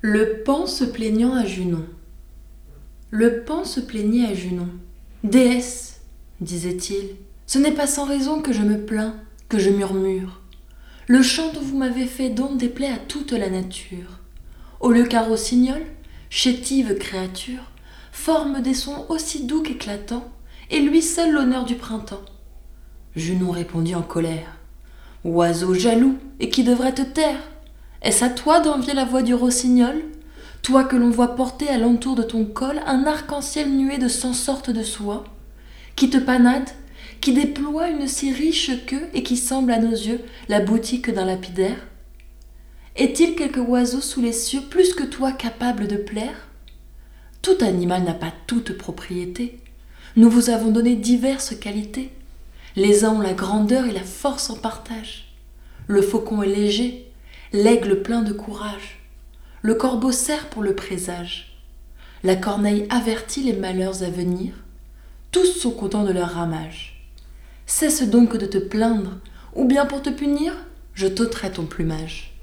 Le pan se plaignant à Junon. Le pan se plaignait à Junon. Déesse, disait-il, ce n'est pas sans raison que je me plains, que je murmure. Le chant dont vous m'avez fait don déplaît à toute la nature. Au lieu qu'un rossignol, chétive créature, forme des sons aussi doux qu'éclatants, et lui seul l'honneur du printemps. Junon répondit en colère. Oiseau jaloux, et qui devrait te taire Est-ce à toi d'envier la voix du rossignol? Toi que l'on voit porter à l'entour de ton col un arc-en-ciel nué de cent sortes de soie Qui te panade Qui déploie une si riche queue et qui semble à nos yeux la boutique d'un lapidaire? Est-il quelque oiseau sous les cieux plus que toi capable de plaire? Tout animal n'a pas toute propriété. Nous vous avons donné diverses qualités. Les uns ont la grandeur et la force en partage. Le faucon est léger, l'aigle plein de courage. Le corbeau sert pour le présage. La corneille avertit les malheurs à venir. Tous sont contents de leur ramage. Cesse donc de te plaindre, ou bien pour te punir, je t'ôterai ton plumage.